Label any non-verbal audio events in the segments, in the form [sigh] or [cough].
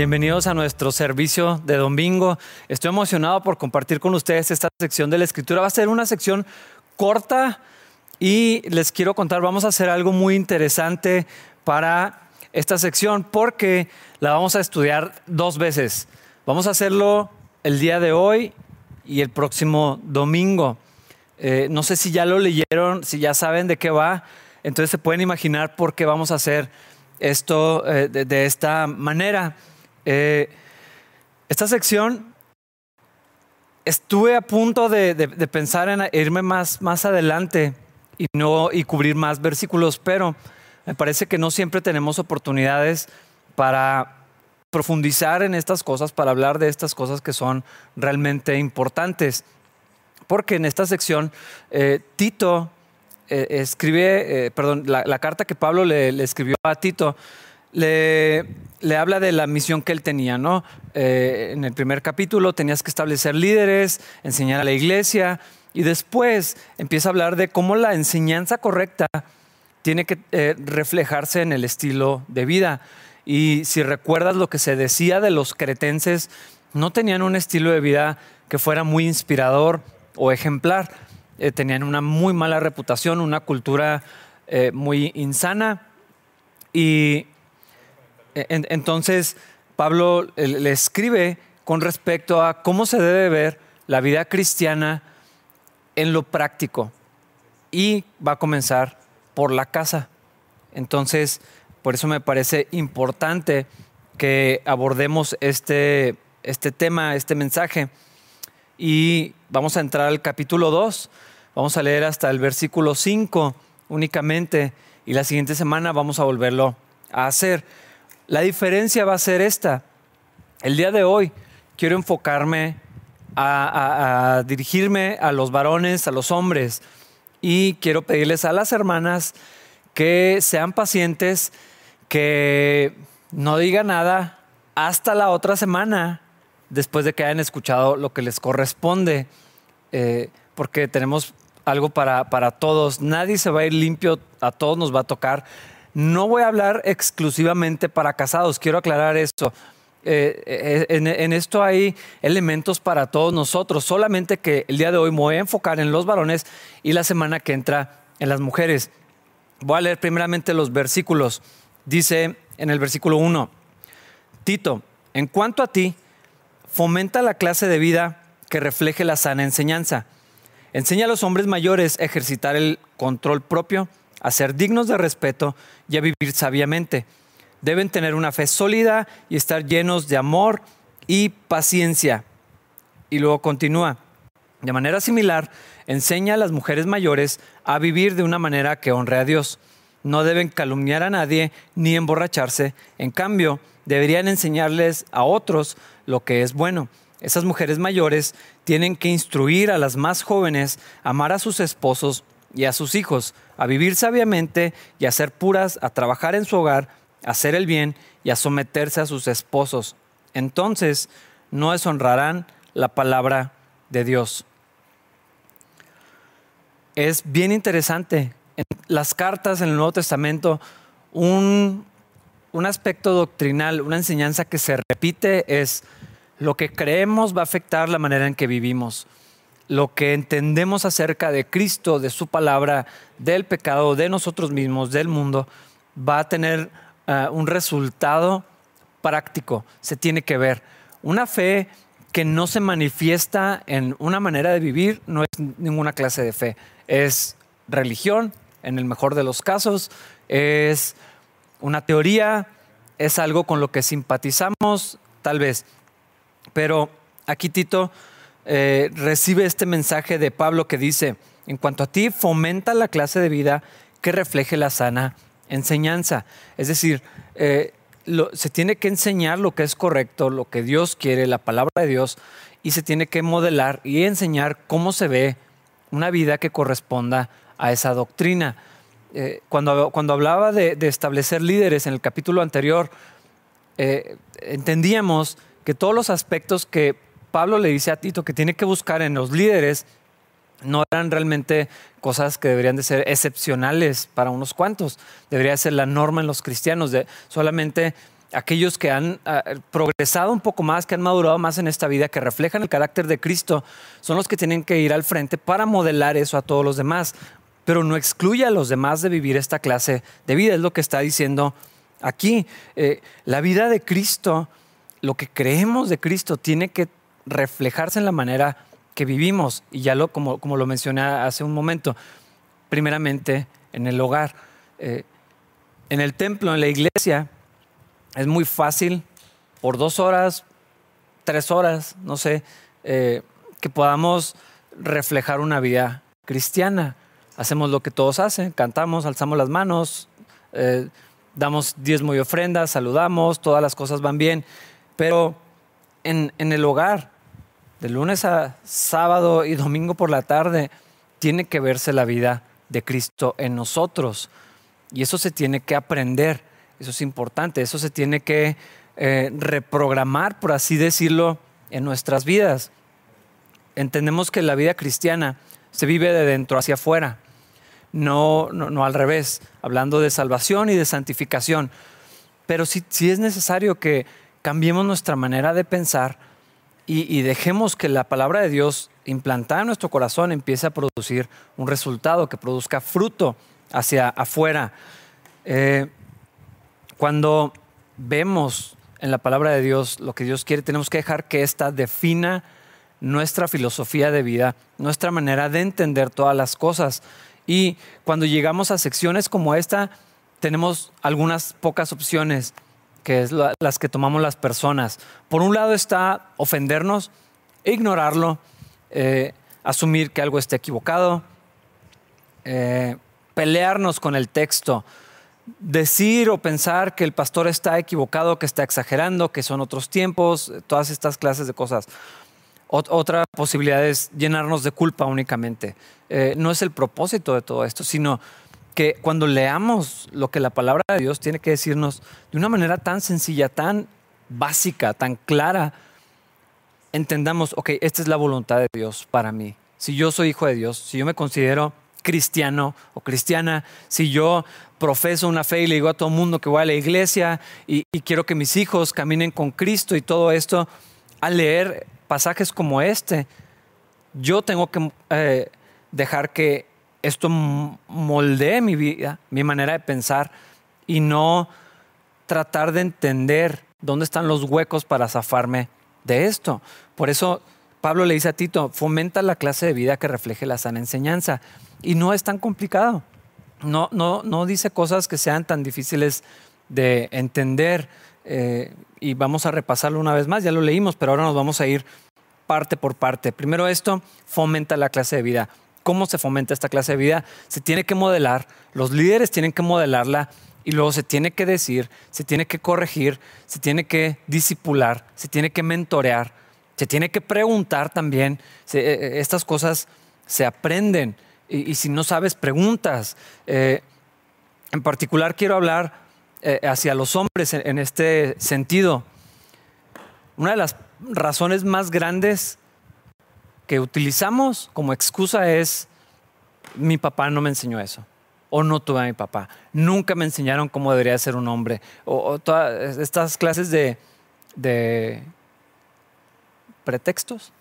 Bienvenidos a nuestro servicio de domingo. Estoy emocionado por compartir con ustedes esta sección de la escritura. Va a ser una sección corta y les quiero contar, vamos a hacer algo muy interesante para esta sección porque la vamos a estudiar dos veces. Vamos a hacerlo el día de hoy y el próximo domingo. Eh, no sé si ya lo leyeron, si ya saben de qué va, entonces se pueden imaginar por qué vamos a hacer esto eh, de esta manera. Eh, esta sección estuve a punto de, pensar en irme más, adelante y, no, cubrir más versículos, pero me parece que no siempre tenemos oportunidades para profundizar en estas cosas, para hablar de estas cosas que son realmente importantes. Porque en esta sección eh, Tito eh, escribe, perdón, la, carta que Pablo le escribió a Tito le, le, habla de la misión que él tenía, ¿no? Eh, en el primer capítulo tenías que establecer líderes, enseñar a la iglesia, y después empieza a hablar de cómo la enseñanza correcta tiene que eh, reflejarse en el estilo de vida. Y si recuerdas lo que se decía de los cretenses, no tenían un estilo de vida que fuera muy inspirador o ejemplar. Eh, tenían una muy mala reputación, una cultura muy insana. Y e, entonces, Pablo le escribe con respecto a cómo se debe ver la vida cristiana en lo práctico. Y va a comenzar por la casa. Entonces, por eso me parece importante que abordemos este, este tema, este mensaje. Y vamos a entrar al capítulo 2. Vamos a leer hasta el versículo 5 únicamente. Y la siguiente semana vamos a volverlo a hacer. La diferencia va a ser esta. El día de hoy quiero enfocarme a, dirigirme a los varones, a los hombres, y quiero pedirles a las hermanas que sean pacientes, que no digan nada hasta la otra semana, después de que hayan escuchado lo que les corresponde, eh, porque tenemos algo para, para todos. Nadie se va a ir limpio, a todos nos va a tocar. No voy a hablar exclusivamente para casados, quiero aclarar esto. Eh, eh, en, esto hay elementos para todos nosotros, solamente que el día de hoy me voy a enfocar en los varones y la semana que entra en las mujeres. Voy a leer primeramente los versículos. Dice en el versículo 1, Tito, en cuanto a ti, fomenta la clase de vida que refleje la sana enseñanza. Enseña a los hombres mayores a ejercitar el control propio a ser dignos de respeto y a vivir sabiamente. Deben tener una fe sólida y estar llenos de amor y paciencia. Y luego continúa. De manera similar, enseña a las mujeres mayores a vivir de una manera que honre a Dios. No deben calumniar a nadie ni emborracharse. En cambio, deberían enseñarles a otros lo que es bueno. Esas mujeres mayores tienen que instruir a las más jóvenes amar a sus esposos y a sus hijos a vivir sabiamente y a ser puras, a trabajar en su hogar, a hacer el bien y a someterse a sus esposos. Entonces no deshonrarán la palabra de Dios. Es bien interesante. En las cartas en el Nuevo Testamento, un, un aspecto doctrinal, una enseñanza que se repite es lo que creemos va a afectar la manera en que vivimos lo que entendemos acerca de Cristo, de su palabra, del pecado, de nosotros mismos, del mundo, va a tener eh, un resultado práctico, se tiene que ver. Una fe que no se manifiesta en una manera de vivir no es ninguna clase de fe, es religión, en el mejor de los casos, es una teoría, es algo con lo que simpatizamos, tal vez. Pero aquí Tito eh, recibe este mensaje de Pablo que dice, en cuanto a ti, fomenta la clase de vida que refleje la sana enseñanza. Es decir, eh, se tiene que enseñar lo que es correcto, lo que Dios quiere, la palabra de Dios, y se tiene que modelar y enseñar cómo se ve una vida que corresponda a esa doctrina. Eh, cuando, cuando, hablaba de, establecer líderes en el capítulo anterior, entendíamos que todos los aspectos que Pablo le dice a Tito que tiene que buscar en los líderes no eran realmente cosas que deberían de ser excepcionales para unos cuantos. Debería ser la norma en los cristianos. De solamente aquellos que han ah, progresado un poco más, que han madurado más en esta vida, que reflejan el carácter de Cristo, son los que tienen que ir al frente para modelar eso a todos los demás. Pero no excluye a los demás de vivir esta clase de vida, es lo que está diciendo aquí. Eh, la vida de Cristo, lo que creemos de Cristo, tiene que reflejarse en la manera que vivimos. Y ya lo, como, como lo mencioné hace un momento, primeramente en el hogar. Eh, en el templo, en la iglesia, es muy fácil por dos horas, tres horas, no sé, eh, que podamos reflejar una vida cristiana. Hacemos lo que todos hacen, cantamos, alzamos las manos, eh, damos diezmo y ofrendas, saludamos, todas las cosas van bien, pero en, en el hogar, de lunes a sábado y domingo por la tarde, tiene que verse la vida de Cristo en nosotros. Y eso se tiene que aprender, eso es importante, eso se tiene que eh, reprogramar, por así decirlo, en nuestras vidas. Entendemos que la vida cristiana se vive de dentro hacia afuera, no, no, al revés, hablando de salvación y de santificación. Pero sí, sí es necesario que cambiemos nuestra manera de pensar y, dejemos que la palabra de Dios implantada en nuestro corazón empiece a producir un resultado, que produzca fruto hacia afuera. Eh, cuando vemos en la palabra de Dios lo que Dios quiere, tenemos que dejar que ésta defina nuestra filosofía de vida, nuestra manera de entender todas las cosas. Y cuando llegamos a secciones como esta, tenemos algunas pocas opciones, que es las que tomamos las personas. Por un lado está ofendernos, ignorarlo, eh, asumir que algo está equivocado, eh, pelearnos con el texto, decir o pensar que el pastor está equivocado, que está exagerando, que son otros tiempos, todas estas clases de cosas. otra posibilidad es llenarnos de culpa únicamente. Eh, no es el propósito de todo esto, sino que cuando leamos lo que la palabra de Dios tiene que decirnos de una manera tan sencilla, tan básica, tan clara, entendamos, ok, esta es la voluntad de Dios para mí. Si yo soy hijo de Dios, si yo me considero cristiano o cristiana, si yo profeso una fe y le digo a todo el mundo que voy a la iglesia y, quiero que mis hijos caminen con Cristo y todo esto, al leer pasajes como este, yo tengo que eh, dejar que esto moldee mi vida, mi manera de pensar y no tratar de entender dónde están los huecos para zafarme de esto. Por eso Pablo le dice a Tito, fomenta la clase de vida que refleje la sana enseñanza. Y no es tan complicado. No, no, no dice cosas que sean tan difíciles de entender. Eh, y vamos a repasarlo una vez más, ya lo leímos, pero ahora nos vamos a ir parte por parte. Primero esto, fomenta la clase de vida. ¿Cómo se fomenta esta clase de vida? Se tiene que modelar, los líderes tienen que modelarla y luego se tiene que decir, se tiene que corregir, se tiene que disipular, se tiene que mentorear, se tiene que preguntar también. Eh, eh, estas cosas se aprenden y, si no sabes, preguntas. Eh, en particular quiero hablar hacia los hombres en este sentido. Una de las razones más grandes que utilizamos como excusa es mi papá no me enseñó eso o no tuve a mi papá. Nunca me enseñaron cómo debería ser un hombre. O, todas estas clases de, pretextos.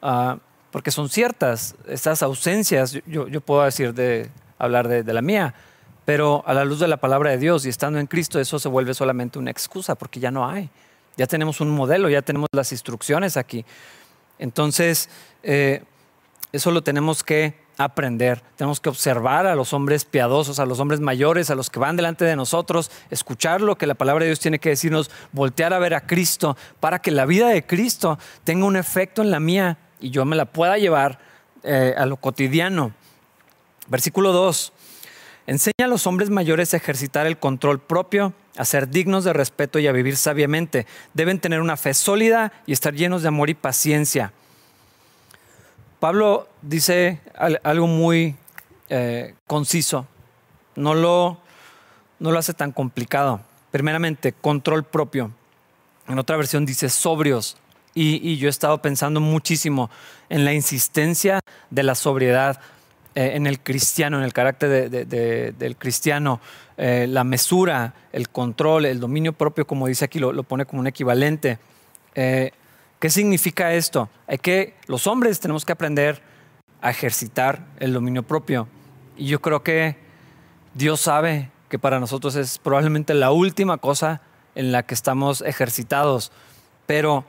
Ah, porque son ciertas, estas ausencias, yo, puedo decir de hablar de, la mía, pero a la luz de la palabra de Dios y estando en Cristo, eso se vuelve solamente una excusa, porque ya no hay. Ya tenemos un modelo, ya tenemos las instrucciones aquí. Entonces, eh, eso lo tenemos que aprender, tenemos que observar a los hombres piadosos, a los hombres mayores, a los que van delante de nosotros, escuchar lo que la palabra de Dios tiene que decirnos, voltear a ver a Cristo, para que la vida de Cristo tenga un efecto en la mía y yo me la pueda llevar eh, a lo cotidiano. Versículo 2. Enseña a los hombres mayores a ejercitar el control propio, a ser dignos de respeto y a vivir sabiamente. Deben tener una fe sólida y estar llenos de amor y paciencia Pablo dice algo muy eh, conciso, no lo, no lo hace tan complicado. Primeramente, control propio. En otra versión dice sobrios. Y, yo he estado pensando muchísimo en la insistencia de la sobriedad. Eh, en el cristiano, en el carácter del cristiano, eh, la mesura, el control, el dominio propio, como dice aquí, lo, pone como un equivalente. Eh, ¿Qué significa esto? Hay que, los hombres tenemos que aprender a ejercitar el dominio propio. Y yo creo que Dios sabe que para nosotros es probablemente la última cosa en la que estamos ejercitados. Pero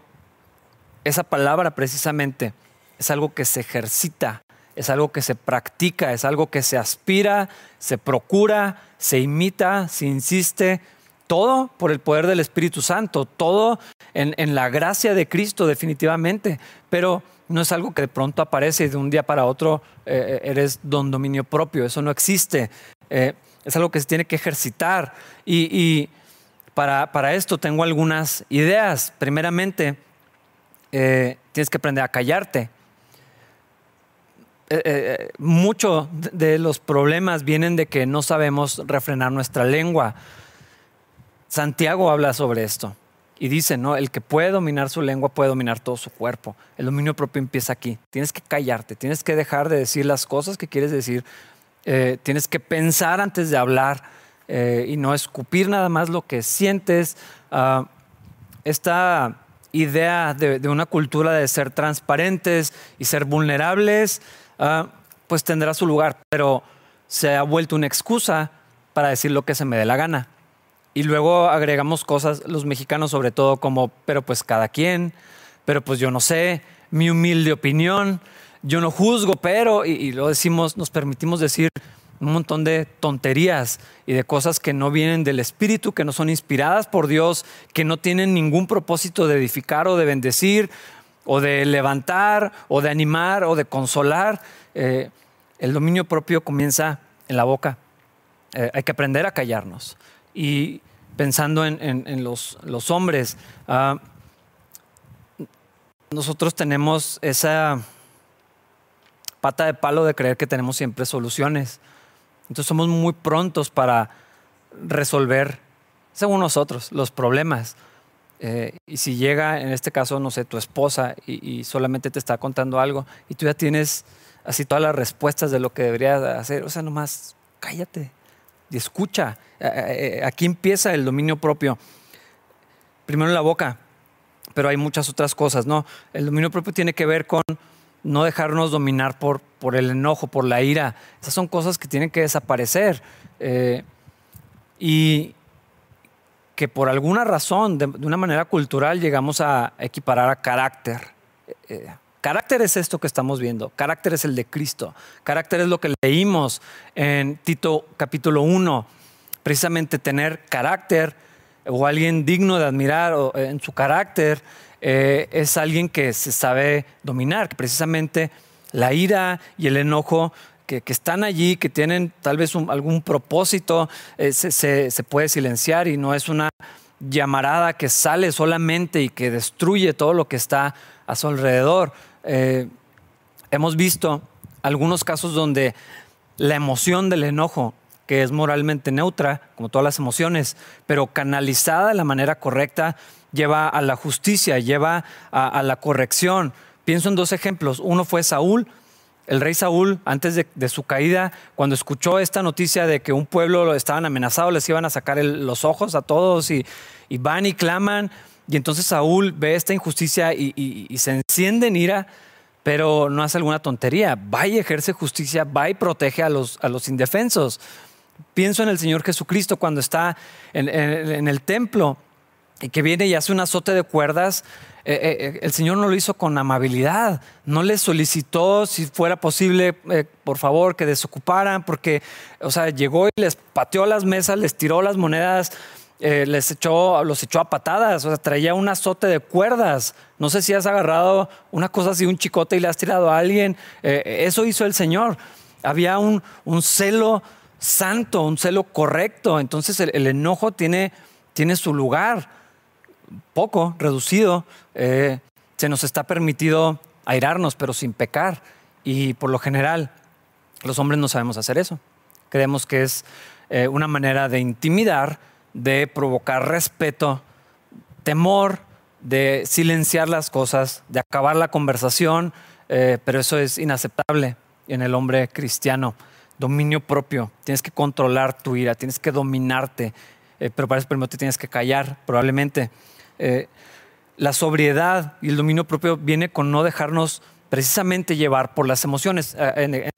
esa palabra precisamente es algo que se ejercita, es algo que se practica, es algo que se aspira, se procura, se imita, se insiste, todo por el poder del Espíritu Santo, todo en, la gracia de Cristo definitivamente, pero no es algo que de pronto aparece y de un día para otro eh, eres don dominio propio, eso no existe, eh, es algo que se tiene que ejercitar y, para, para, esto tengo algunas ideas. Primeramente, eh, tienes que aprender a callarte. Eh, eh, mucho de los problemas vienen de que no sabemos refrenar nuestra lengua. Santiago habla sobre esto y dice, ¿no? El que puede dominar su lengua puede dominar todo su cuerpo. El dominio propio empieza aquí. Tienes que callarte, tienes que dejar de decir las cosas que quieres decir, eh, tienes que pensar antes de hablar y no escupir nada más lo que sientes. Ah, esta idea de, de, una cultura de ser transparentes y ser vulnerables Ah, pues tendrá su lugar, pero se ha vuelto una excusa para decir lo que se me dé la gana. Y luego agregamos cosas, los mexicanos sobre todo, como, pero pues cada quien, pero pues yo no sé, mi humilde opinión, yo no juzgo, pero, y, y lo decimos, nos permitimos decir un montón de tonterías y de cosas que no vienen del Espíritu, que no son inspiradas por Dios, que no tienen ningún propósito de edificar o de bendecir o de levantar, o de animar, o de consolar. Eh, el dominio propio comienza en la boca. Eh, hay que aprender a callarnos. Y pensando en, los, hombres, ah, nosotros tenemos esa pata de palo de creer que tenemos siempre soluciones. Entonces somos muy prontos para resolver, según nosotros, los problemas. Eh, y si llega, en este caso, no sé, tu esposa y, solamente te está contando algo y tú ya tienes así todas las respuestas de lo que deberías hacer, o sea, nomás cállate y escucha. Eh, eh, aquí empieza el dominio propio. Primero en la boca, pero hay muchas otras cosas, ¿no? El dominio propio tiene que ver con no dejarnos dominar por, por el enojo, por la ira. Esas son cosas que tienen que desaparecer. y, que por alguna razón, de, una manera cultural, llegamos a equiparar a carácter. Eh, eh, carácter es esto que estamos viendo, carácter es el de Cristo, carácter es lo que leímos en Tito capítulo 1, precisamente tener carácter o alguien digno de admirar eh, en su carácter es alguien que se sabe dominar, que precisamente la ira y el enojo que, están allí, que tienen tal vez algún propósito, eh, se, puede silenciar y no es una llamarada que sale solamente y que destruye todo lo que está a su alrededor. Eh, hemos visto algunos casos donde la emoción del enojo, que es moralmente neutra, como todas las emociones, pero canalizada de la manera correcta, lleva a la justicia, lleva a la corrección. Pienso en dos ejemplos. Uno fue Saúl, el rey Saúl, antes de, su caída, cuando escuchó esta noticia de que un pueblo lo estaban amenazado, les iban a sacar los ojos a todos y, van y claman. Y entonces Saúl ve esta injusticia y, se enciende en ira, pero no hace alguna tontería. Va y ejerce justicia, va y protege a los, indefensos. Pienso en el Señor Jesucristo cuando está en el templo y que viene y hace un azote de cuerdas eh, eh, eh, el Señor no lo hizo con amabilidad, no les solicitó si fuera posible, por favor, que desocuparan, porque, o sea, llegó y les pateó las mesas, les tiró las monedas, les echó, los echó a patadas, o sea, traía un azote de cuerdas. No sé si has agarrado una cosa así, un chicote y le has tirado a alguien. eso hizo el Señor. Había un, celo santo, un celo correcto. Entonces el, enojo tiene, tiene su lugar poco, reducido, eh, se nos está permitido airarnos, pero sin pecar. Y por lo general, los hombres no sabemos hacer eso. Creemos que es eh, una manera de intimidar, de provocar respeto, temor, de silenciar las cosas, de acabar la conversación, eh, pero eso es inaceptable. en el hombre cristiano. Dominio propio. Tienes que controlar tu ira, tienes que dominarte, eh, pero para eso primero te tienes que callar, probablemente. Eh, la sobriedad y el dominio propio viene con no dejarnos precisamente llevar por las emociones. Eh,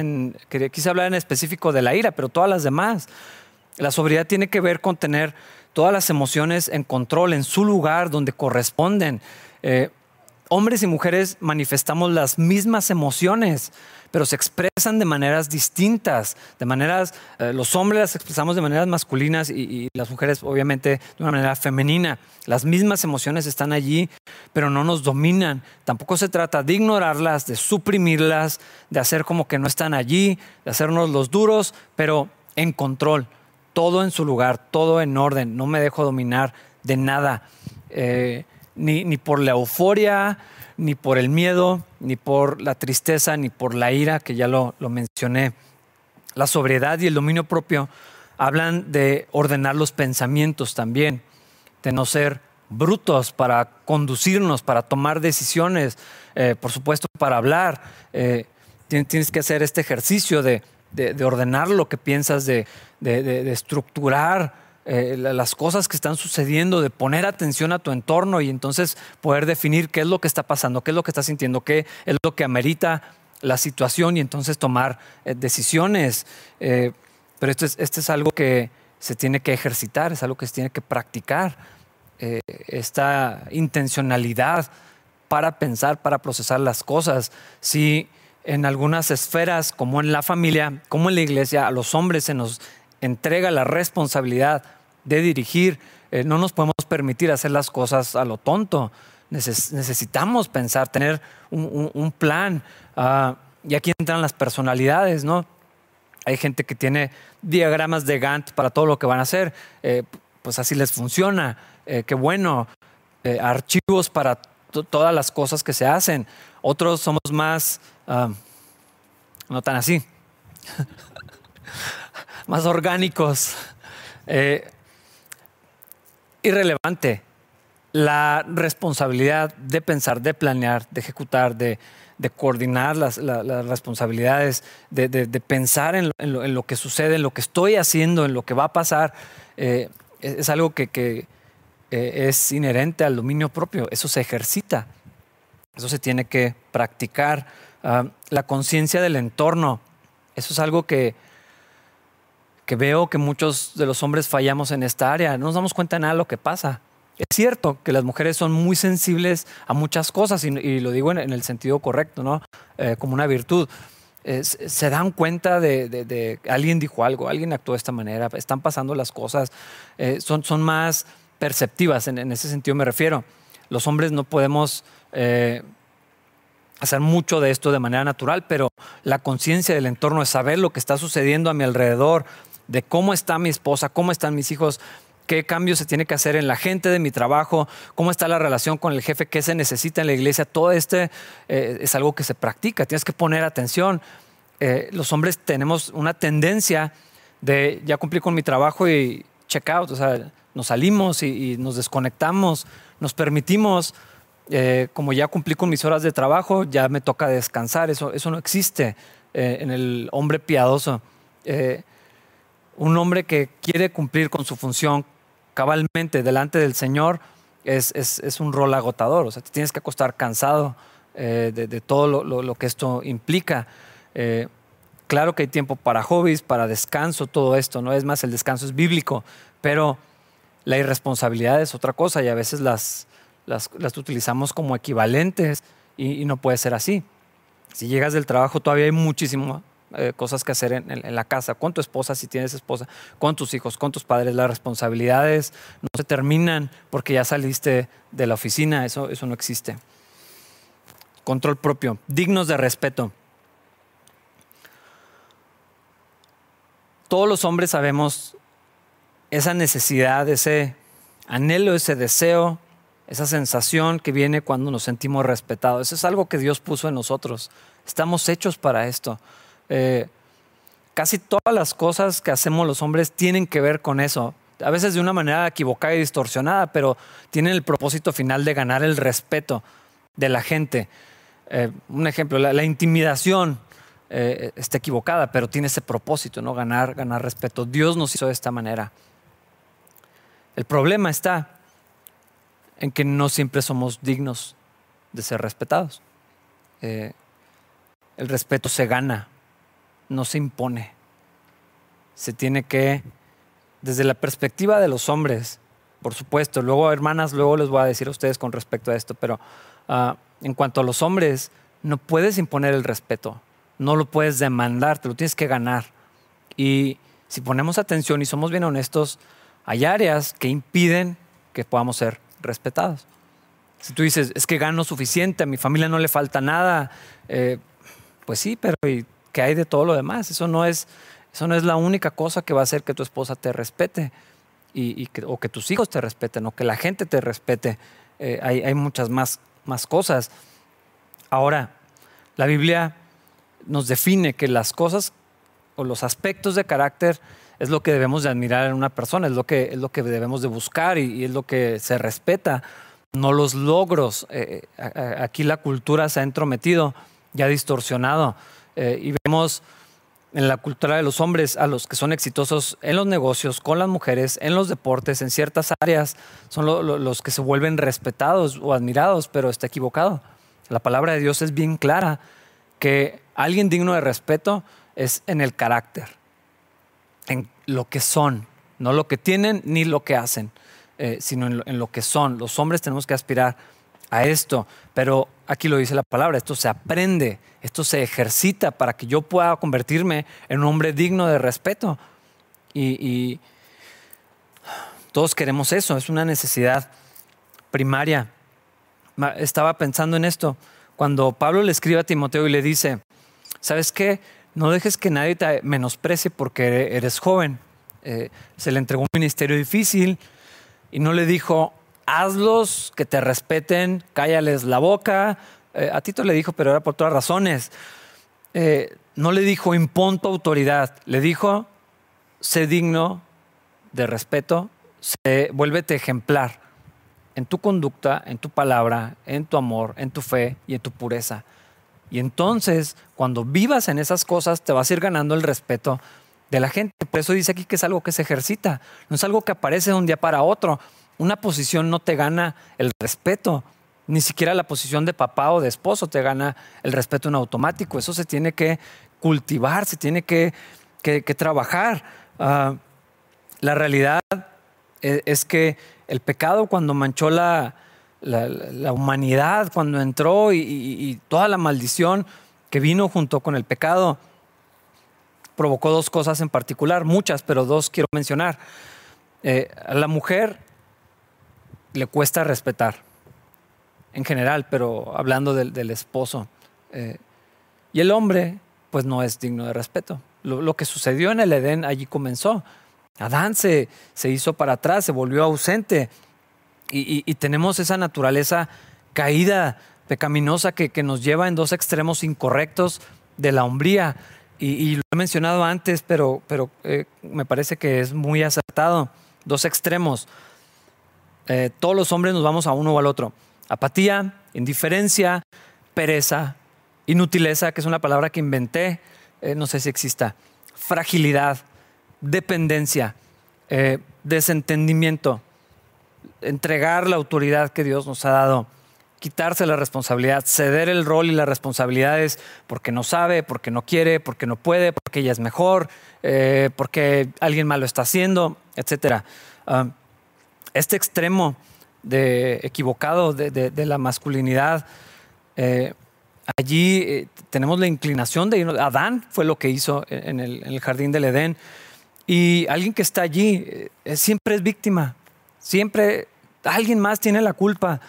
quise hablar en específico de la ira, pero todas las demás. La sobriedad tiene que ver con tener todas las emociones en control, en su lugar donde corresponden. Eh, hombres y mujeres manifestamos las mismas emociones, pero se expresan de maneras distintas, de maneras, eh, los hombres las expresamos de maneras masculinas y, las mujeres obviamente de una manera femenina. Las mismas emociones están allí, pero no nos dominan. Tampoco se trata de ignorarlas, de suprimirlas, de hacer como que no están allí, de hacernos los duros, pero en control, todo en su lugar, todo en orden, no me dejo dominar de nada. Eh, ni, por la euforia, ni por el miedo, ni por la tristeza, ni por la ira, que ya lo, mencioné. La sobriedad y el dominio propio hablan de ordenar los pensamientos también, de no ser brutos para conducirnos, para tomar decisiones, eh, por supuesto para hablar. Eh, tienes que hacer este ejercicio de, ordenar lo que piensas, de, de estructurar eh, las cosas que están sucediendo, de poner atención a tu entorno y entonces poder definir qué es lo que está pasando, qué es lo que estás sintiendo, qué es lo que amerita la situación y entonces tomar eh, decisiones. Eh, pero esto es, esto es algo que se tiene que ejercitar, es algo que se tiene que practicar. esta intencionalidad para pensar, para procesar las cosas. Si en algunas esferas, como en la familia, como en la iglesia, a los hombres se nos entrega la responsabilidad de dirigir. Eh, no nos podemos permitir hacer las cosas a lo tonto. necesitamos pensar, tener un, plan. Ah, y aquí entran las personalidades, ¿no? Hay gente que tiene diagramas de Gantt para todo lo que van a hacer. Eh, pues así les funciona. Eh, qué bueno. archivos para todas las cosas que se hacen. Otros somos más, ah, no tan así, [laughs] más orgánicos irrelevante la responsabilidad de pensar, de planear, de ejecutar, de, coordinar las, responsabilidades, de, pensar en lo, que sucede, en lo que estoy haciendo, en lo que va a pasar, eh, es, algo que, eh, es inherente al dominio propio. Eso se ejercita, eso se tiene que practicar. Ah, la conciencia del entorno, eso es algo que que veo que muchos de los hombres fallamos en esta área. No nos damos cuenta de nada de lo que pasa. Es cierto que las mujeres son muy sensibles a muchas cosas y, lo digo en, el sentido correcto, ¿no? Eh, como una virtud. se dan cuenta de, que alguien dijo algo, alguien actuó de esta manera, están pasando las cosas, eh, son, son más perceptivas, en, ese sentido me refiero. Los hombres no podemos eh, hacer mucho de esto de manera natural, pero la conciencia del entorno es saber lo que está sucediendo a mi alrededor, de cómo está mi esposa, cómo están mis hijos, qué cambios se tiene que hacer en la gente de mi trabajo, cómo está la relación con el jefe, qué se necesita en la iglesia. Todo este eh, es algo que se practica, tienes que poner atención. Eh, los hombres tenemos una tendencia de ya cumplir con mi trabajo y check out, o sea, nos salimos y, nos desconectamos, nos permitimos, eh, como ya cumplí con mis horas de trabajo, ya me toca descansar, eso, eso no existe en el hombre piadoso un hombre que quiere cumplir con su función cabalmente delante del Señor es, un rol agotador. O sea, te tienes que acostar cansado eh, de, todo lo, que esto implica. Eh, claro que hay tiempo para hobbies, para descanso, todo esto, ¿no? Es más, el descanso es bíblico, pero la irresponsabilidad es otra cosa y a veces las, las, utilizamos como equivalentes y, y no puede ser así. Si llegas del trabajo todavía hay muchísimo eh, cosas que hacer en, la casa, con tu esposa, si tienes esposa, con tus hijos, con tus padres. Las responsabilidades no se terminan porque ya saliste de la oficina, eso, eso no existe. Control propio, dignos de respeto. Todos los hombres sabemos esa necesidad, ese anhelo, ese deseo, esa sensación que viene cuando nos sentimos respetados. Eso es algo que Dios puso en nosotros. Estamos hechos para esto. Eh, casi todas las cosas que hacemos los hombres tienen que ver con eso. A veces de una manera equivocada y distorsionada, pero tienen el propósito final de ganar el respeto de la gente. Eh, un ejemplo, la, intimidación. eh, está equivocada, pero tiene ese propósito, ¿no? Ganar, ganar respeto. Dios nos hizo de esta manera. El problema está en que no siempre somos dignos de ser respetados. El respeto se gana, no se impone. Se tiene que, desde la perspectiva de los hombres, por supuesto, luego hermanas, luego les voy a decir a ustedes con respecto a esto, pero ah, en cuanto a los hombres, no puedes imponer el respeto, no lo puedes demandar, te lo tienes que ganar. Y si ponemos atención y somos bien honestos, hay áreas que impiden que podamos ser respetados. Si tú dices, es que gano suficiente, a mi familia no le falta nada, eh, pues sí, pero ¿y ¿qué hay de todo lo demás? Eso no, es, eso no es la única cosa que va a hacer que tu esposa te respete y, que, o que tus hijos te respeten o que la gente te respete. Eh, hay, hay, muchas más, más cosas. Ahora, la Biblia nos define que las cosas o los aspectos de carácter es lo que debemos de admirar en una persona, es lo que, es lo que debemos de buscar y, es lo que se respeta, no los logros. Eh, aquí la cultura se ha entrometido, ya distorsionado eh, y vemos en la cultura de los hombres a los que son exitosos en los negocios, con las mujeres, en los deportes, en ciertas áreas, son los que se vuelven respetados o admirados, pero está equivocado. La palabra de Dios es bien clara que alguien digno de respeto es en el carácter, en lo que son, no lo que tienen ni lo que hacen, eh, sino en lo que son. Los hombres tenemos que aspirar a esto, pero aquí lo dice la palabra, esto se aprende, esto se ejercita para que yo pueda convertirme en un hombre digno de respeto. Y, todos queremos eso, es una necesidad primaria. Estaba pensando en esto, cuando Pablo le escribe a Timoteo y le dice, ¿sabes qué? No dejes que nadie te menosprecie porque eres joven. Eh, se le entregó un ministerio difícil y no le dijo, hazlos que te respeten, cállales la boca. Eh, a Tito le dijo, pero era por todas razones. Eh, no le dijo, impon tu autoridad. Le dijo, sé digno de respeto, sé, vuélvete ejemplar en tu conducta, en tu palabra, en tu amor, en tu fe y en tu pureza. Y entonces, cuando vivas en esas cosas, te vas a ir ganando el respeto de la gente. Por eso dice aquí que es algo que se ejercita, no es algo que aparece de un día para otro una posición no te gana el respeto. Ni siquiera la posición de papá o de esposo te gana el respeto en automático. Eso se tiene que cultivar, se tiene que, trabajar. Ah, la realidad e, es, que el pecado cuando manchó la, humanidad, cuando entró y, toda la maldición que vino junto con el pecado, provocó dos cosas en particular, muchas, pero dos quiero mencionar. Eh, a la mujer le cuesta respetar, en general, pero hablando del, esposo. Eh, y el hombre, pues no es digno de respeto. Lo, que sucedió en el Edén allí comenzó. Adán se, se hizo para atrás, se volvió ausente. Y, tenemos esa naturaleza caída, pecaminosa, que, que, nos lleva en dos extremos incorrectos de la hombría. Y, lo he mencionado antes, pero, pero eh, me parece que es muy acertado. Dos extremos. Eh, todos los hombres nos vamos a uno o al otro. Apatía, indiferencia, pereza, inutileza, que es una palabra que inventé, eh, no sé si exista, fragilidad, dependencia, eh, desentendimiento, entregar la autoridad que Dios nos ha dado, quitarse la responsabilidad, ceder el rol y las responsabilidades porque no sabe, porque no quiere, porque no puede, porque ella es mejor, porque alguien más lo está haciendo, etc. este extremo de, equivocado de, la masculinidad, eh, allí eh, tenemos la inclinación de ir. Adán fue lo que hizo en el, jardín del Edén. Y alguien que está allí eh, siempre es víctima. Siempre alguien más tiene la culpa.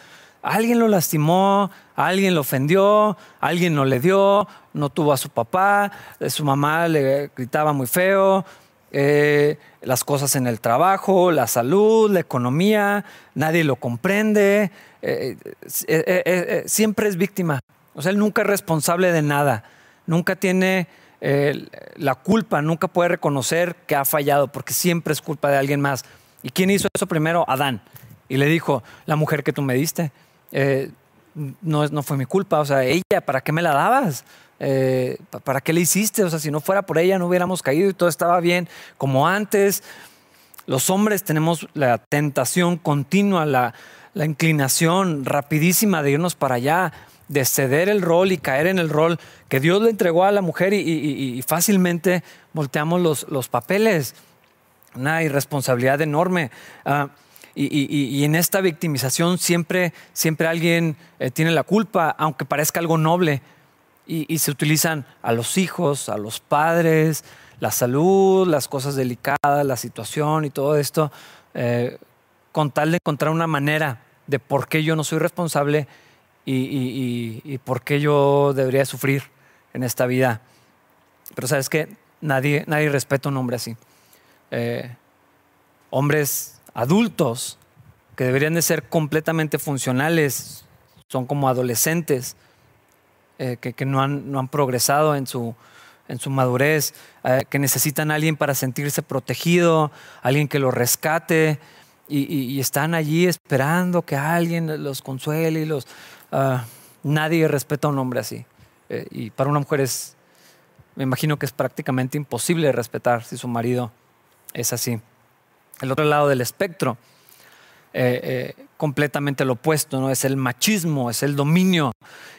Alguien lo lastimó, alguien lo ofendió, alguien no le dio, no tuvo a su papá, su mamá le gritaba muy feo, eh, las cosas en el trabajo, la salud, la economía, nadie lo comprende, eh, eh, siempre es víctima. O sea, él nunca es responsable de nada, nunca tiene la culpa, nunca puede reconocer que ha fallado, porque siempre es culpa de alguien más. ¿Y quién hizo eso primero? Adán. Y le dijo, la mujer que tú me diste. no, no fue mi culpa, o sea, ella, ¿para qué me la dabas? Eh, ¿Para qué le hiciste? O sea, si no fuera por ella no hubiéramos caído y todo estaba bien como antes. Los hombres tenemos la tentación continua, la, inclinación rapidísima de irnos para allá, de ceder el rol y caer en el rol que Dios le entregó a la mujer y, fácilmente volteamos los, los, papeles. Una irresponsabilidad enorme. Ah, y, en esta victimización siempre, siempre alguien eh, tiene la culpa, aunque parezca algo noble. Y, se utilizan a los hijos, a los padres, la salud, las cosas delicadas, la situación y todo esto, eh, con tal de encontrar una manera de por qué yo no soy responsable y, por qué yo debería sufrir en esta vida. Pero sabes que nadie, nadie respeta a un hombre así. Eh, hombres adultos que deberían de ser completamente funcionales, son como adolescentes eh, que, no, han, no, han, progresado en su, en su madurez, eh, que necesitan a alguien para sentirse protegido, alguien que los rescate y, están allí esperando que alguien los consuele y los... Ah, nadie respeta a un hombre así. Eh, y para una mujer es, me imagino que es prácticamente imposible respetar si su marido es así. El otro lado del espectro, eh, eh, completamente lo opuesto, ¿no? Es el machismo, es el dominio,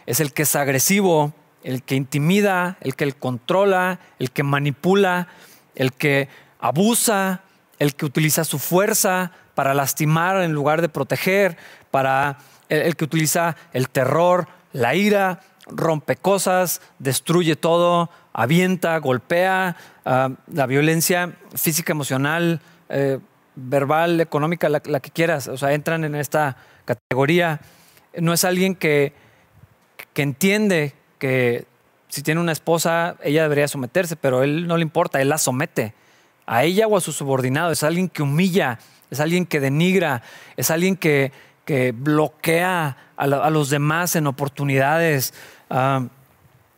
es el que es agresivo, el que intimida, el que controla, el que manipula, el que abusa, el que utiliza su fuerza para lastimar en lugar de proteger, para el, que utiliza el terror, la ira, rompe cosas, destruye todo, avienta, golpea, ah, la violencia física, emocional, eh, verbal, económica, la, que quieras, o sea, entran en esta categoría. No es alguien que, que entiende que si tiene una esposa, ella debería someterse, pero él no le importa, él la somete a ella o a su subordinado. Es alguien que humilla, es alguien que denigra, es alguien que, que bloquea a, los demás en oportunidades, ah,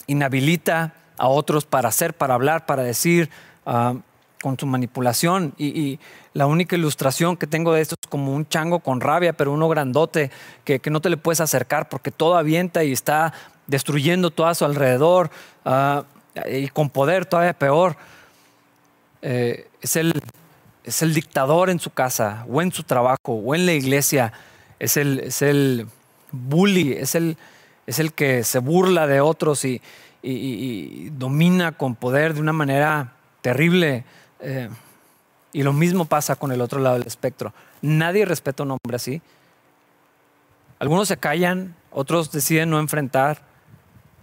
inhabilita a otros para hacer, para hablar, para decir. Ah, con su manipulación. Y, la única ilustración que tengo de esto es como un chango con rabia, pero uno grandote que, no te le puedes acercar porque todo avienta y está destruyendo todo a su alrededor ah, y con poder todavía peor. Eh, es, el, es el dictador en su casa o en su trabajo o en la iglesia. Es el, es el bully, es el, es el que se burla de otros y, y domina con poder de una manera terrible. Eh, y lo mismo pasa con el otro lado del espectro. Nadie respeta un hombre así. Algunos se callan, otros deciden no enfrentar.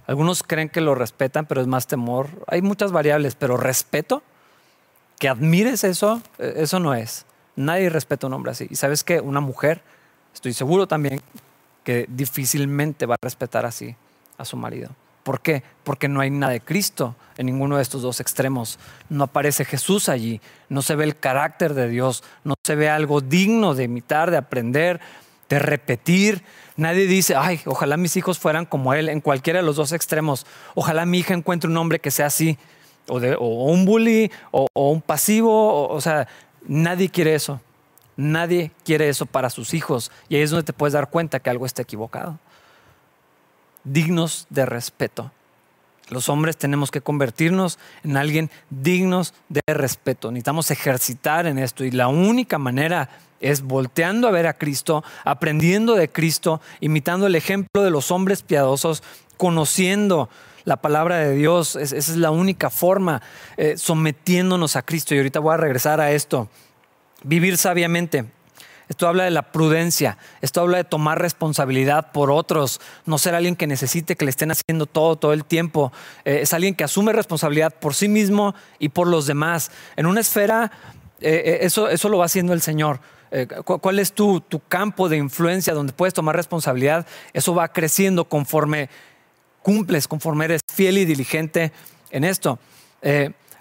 Algunos creen que lo respetan, pero es más temor. Hay muchas variables, pero respeto, que admires eso, eh, eso no es. Nadie respeta un hombre así. Y sabes que una mujer, estoy seguro también, que difícilmente va a respetar así a su marido. ¿Por qué? Porque no hay nada de Cristo en ninguno de estos dos extremos. No aparece Jesús allí, no se ve el carácter de Dios, no se ve algo digno de imitar, de aprender, de repetir. Nadie dice, ay, ojalá mis hijos fueran como él en cualquiera de los dos extremos. Ojalá mi hija encuentre un hombre que sea así, o, un bully, o, un pasivo. o sea, nadie quiere eso. Nadie quiere eso para sus hijos. Y ahí es donde te puedes dar cuenta que algo está equivocado dignos de respeto. Los hombres tenemos que convertirnos en alguien dignos de respeto. Necesitamos ejercitar en esto y la única manera es volteando a ver a Cristo, aprendiendo de Cristo, imitando el ejemplo de los hombres piadosos, conociendo la palabra de Dios. esa es la única forma, eh, sometiéndonos a Cristo. Y ahorita voy a regresar a esto. Vivir sabiamente. Esto habla de la prudencia, esto habla de tomar responsabilidad por otros, no ser alguien que necesite que le estén haciendo todo todo el tiempo. Eh, es alguien que asume responsabilidad por sí mismo y por los demás. En una esfera, eh, eh, eso, eso lo va haciendo el Señor. ¿Cuál es tu, tu campo de influencia donde puedes tomar responsabilidad? Eso va creciendo conforme cumples, conforme eres fiel y diligente en esto.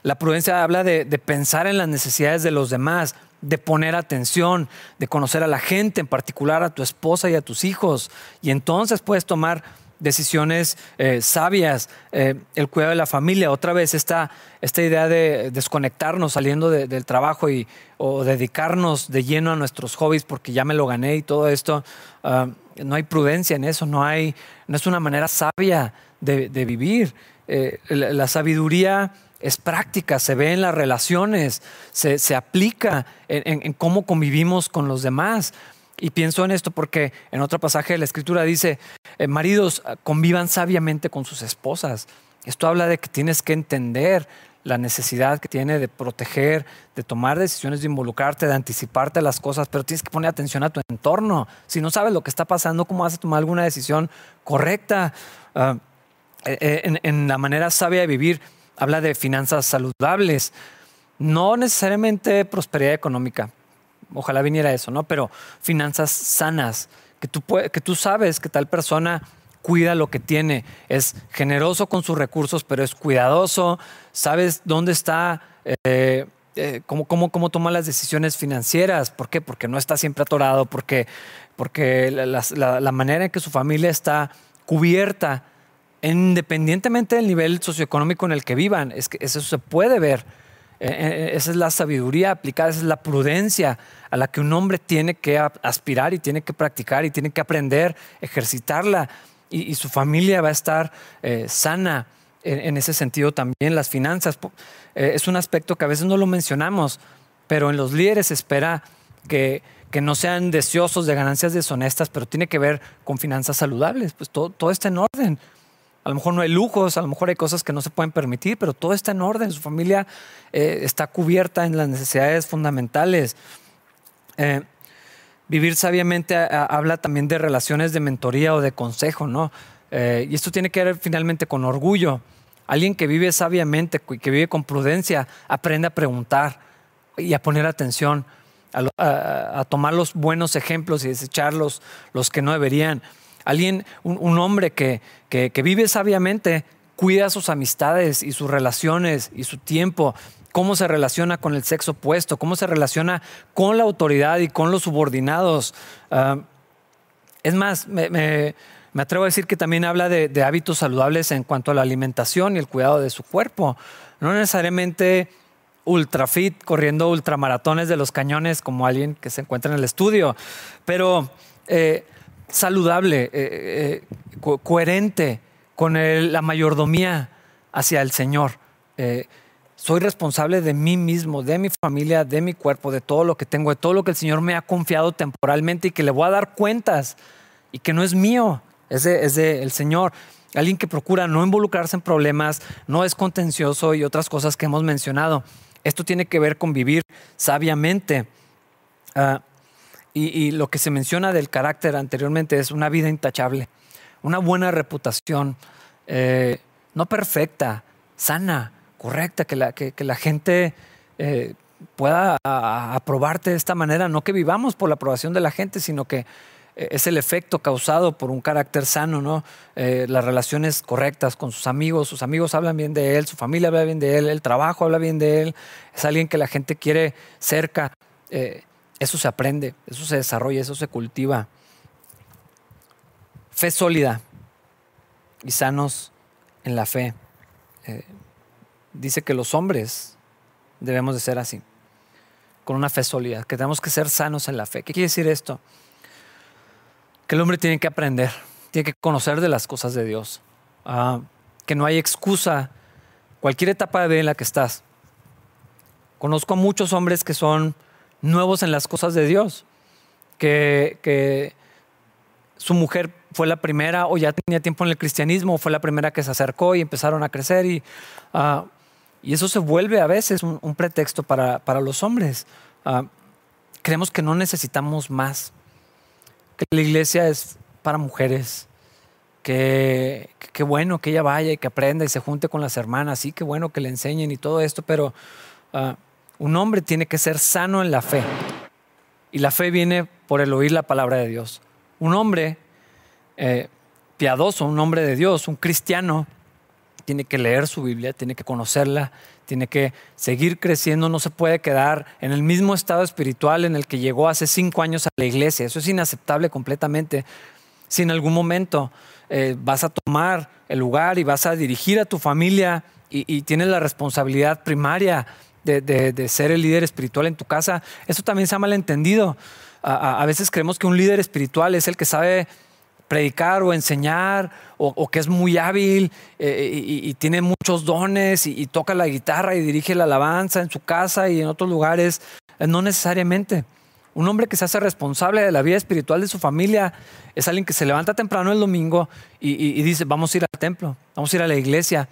la prudencia habla de, de pensar en las necesidades de los demás, de poner atención, de conocer a la gente, en particular a tu esposa y a tus hijos. Y entonces puedes tomar decisiones eh, sabias, eh, el cuidado de la familia, otra vez esta, esta idea de desconectarnos saliendo del trabajo y, o dedicarnos de lleno a nuestros hobbies porque ya me lo gané y todo esto. Ah, no hay prudencia en eso, no, hay, no es una manera sabia de, vivir. Eh, la, sabiduría es práctica, se ve en las relaciones, se, aplica en, cómo convivimos con los demás. Y pienso en esto porque en otro pasaje de la escritura dice, eh, maridos convivan sabiamente con sus esposas. Esto habla de que tienes que entender la necesidad que tiene de proteger, de tomar decisiones, de involucrarte, de anticiparte a las cosas, pero tienes que poner atención a tu entorno. Si no sabes lo que está pasando, ¿cómo vas a tomar alguna decisión correcta? Ah, eh, eh, en, la manera sabia de vivir, habla de finanzas saludables, no necesariamente prosperidad económica, ojalá viniera eso, ¿no? Pero finanzas sanas, que tú, que tú sabes que tal persona cuida lo que tiene, es generoso con sus recursos, pero es cuidadoso, sabes dónde está, eh, eh, cómo, cómo, toma las decisiones financieras, ¿por qué? Porque no está siempre atorado, porque, porque la, manera en que su familia está cubierta, independientemente del nivel socioeconómico en el que vivan, eso se puede ver. Eh, esa es la sabiduría aplicada, esa es la prudencia a la que un hombre tiene que aspirar y tiene que practicar y tiene que aprender, ejercitarla y, su familia va a estar eh, sana en, ese sentido también. Las finanzas eh, es un aspecto que a veces no lo mencionamos, pero en los líderes se espera que, no sean deseosos de ganancias deshonestas, pero tiene que ver con finanzas saludables. Pues todo está en orden. A lo mejor no hay lujos, a lo mejor hay cosas que no se pueden permitir, pero todo está en orden. Su familia eh, está cubierta en las necesidades fundamentales. Vivir sabiamente habla también de relaciones de mentoría o de consejo, ¿no? Eh, y esto tiene que ver finalmente con orgullo. Alguien que vive sabiamente, que vive con prudencia, aprende a preguntar y a poner atención, a, tomar los buenos ejemplos y desechar los, que no deberían. Alguien, un, hombre que, que, vive sabiamente, cuida sus amistades y sus relaciones y su tiempo cómo se relaciona con el sexo opuesto, cómo se relaciona con la autoridad y con los subordinados. Ah, es más, me, atrevo a decir que también habla de, hábitos saludables en cuanto a la alimentación y el cuidado de su cuerpo. No necesariamente ultra fit, corriendo ultramaratones de los cañones como alguien que se encuentra en el estudio, pero eh, saludable, eh, eh, coherente con la mayordomía hacia el Señor soy responsable de mí mismo, de mi familia, de mi cuerpo, de todo lo que tengo, de todo lo que el Señor me ha confiado temporalmente y que le voy a dar cuentas y que no es mío, es del el Señor. Alguien que procura no involucrarse en problemas, no es contencioso y otras cosas que hemos mencionado. Esto tiene que ver con vivir sabiamente. Ah, y, lo que se menciona del carácter anteriormente es una vida intachable, una buena reputación, eh, no perfecta, sana, correcta, que la, que, la gente eh, pueda aprobarte de esta manera, no que vivamos por la aprobación de la gente, sino que eh, es el efecto causado por un carácter sano, ¿no? Las relaciones correctas con sus amigos, sus amigos hablan bien de él, su familia habla bien de él, el trabajo habla bien de él, es alguien que la gente quiere cerca. Eso se aprende, eso se desarrolla, eso se cultiva. Fe sólida y sanos en la fe dice que los hombres debemos de ser así, con una fe sólida, que tenemos que ser sanos en la fe. ¿Qué quiere decir esto? Que el hombre tiene que aprender, tiene que conocer de las cosas de Dios, ah, que no hay excusa, cualquier etapa de vida en la que estás. Conozco a muchos hombres que son nuevos en las cosas de Dios, que, su mujer fue la primera o ya tenía tiempo en el cristianismo, fue la primera que se acercó y empezaron a crecer y uh, y eso se vuelve a veces un, pretexto para, los hombres. Ah, creemos que no necesitamos más, que la iglesia es para mujeres, que, qué bueno que ella vaya y que aprenda y se junte con las hermanas, sí, qué bueno que le enseñen y todo esto, pero ah, un hombre tiene que ser sano en la fe. Y la fe viene por el oír la palabra de Dios. Un hombre eh, piadoso, un hombre de Dios, un cristiano, tiene que leer su Biblia, tiene que conocerla, tiene que seguir creciendo, no se puede quedar en el mismo estado espiritual en el que llegó hace cinco años a la iglesia. Eso es inaceptable completamente. Si en algún momento eh, vas a tomar el lugar y vas a dirigir a tu familia y, tienes la responsabilidad primaria de, ser el líder espiritual en tu casa, eso también se ha malentendido. A, a veces creemos que un líder espiritual es el que sabe predicar o enseñar, o, que es muy hábil eh, y, tiene muchos dones y, toca la guitarra y dirige la alabanza en su casa y en otros lugares. Eh, no necesariamente. Un hombre que se hace responsable de la vida espiritual de su familia es alguien que se levanta temprano el domingo y dice, vamos a ir al templo, vamos a ir a la iglesia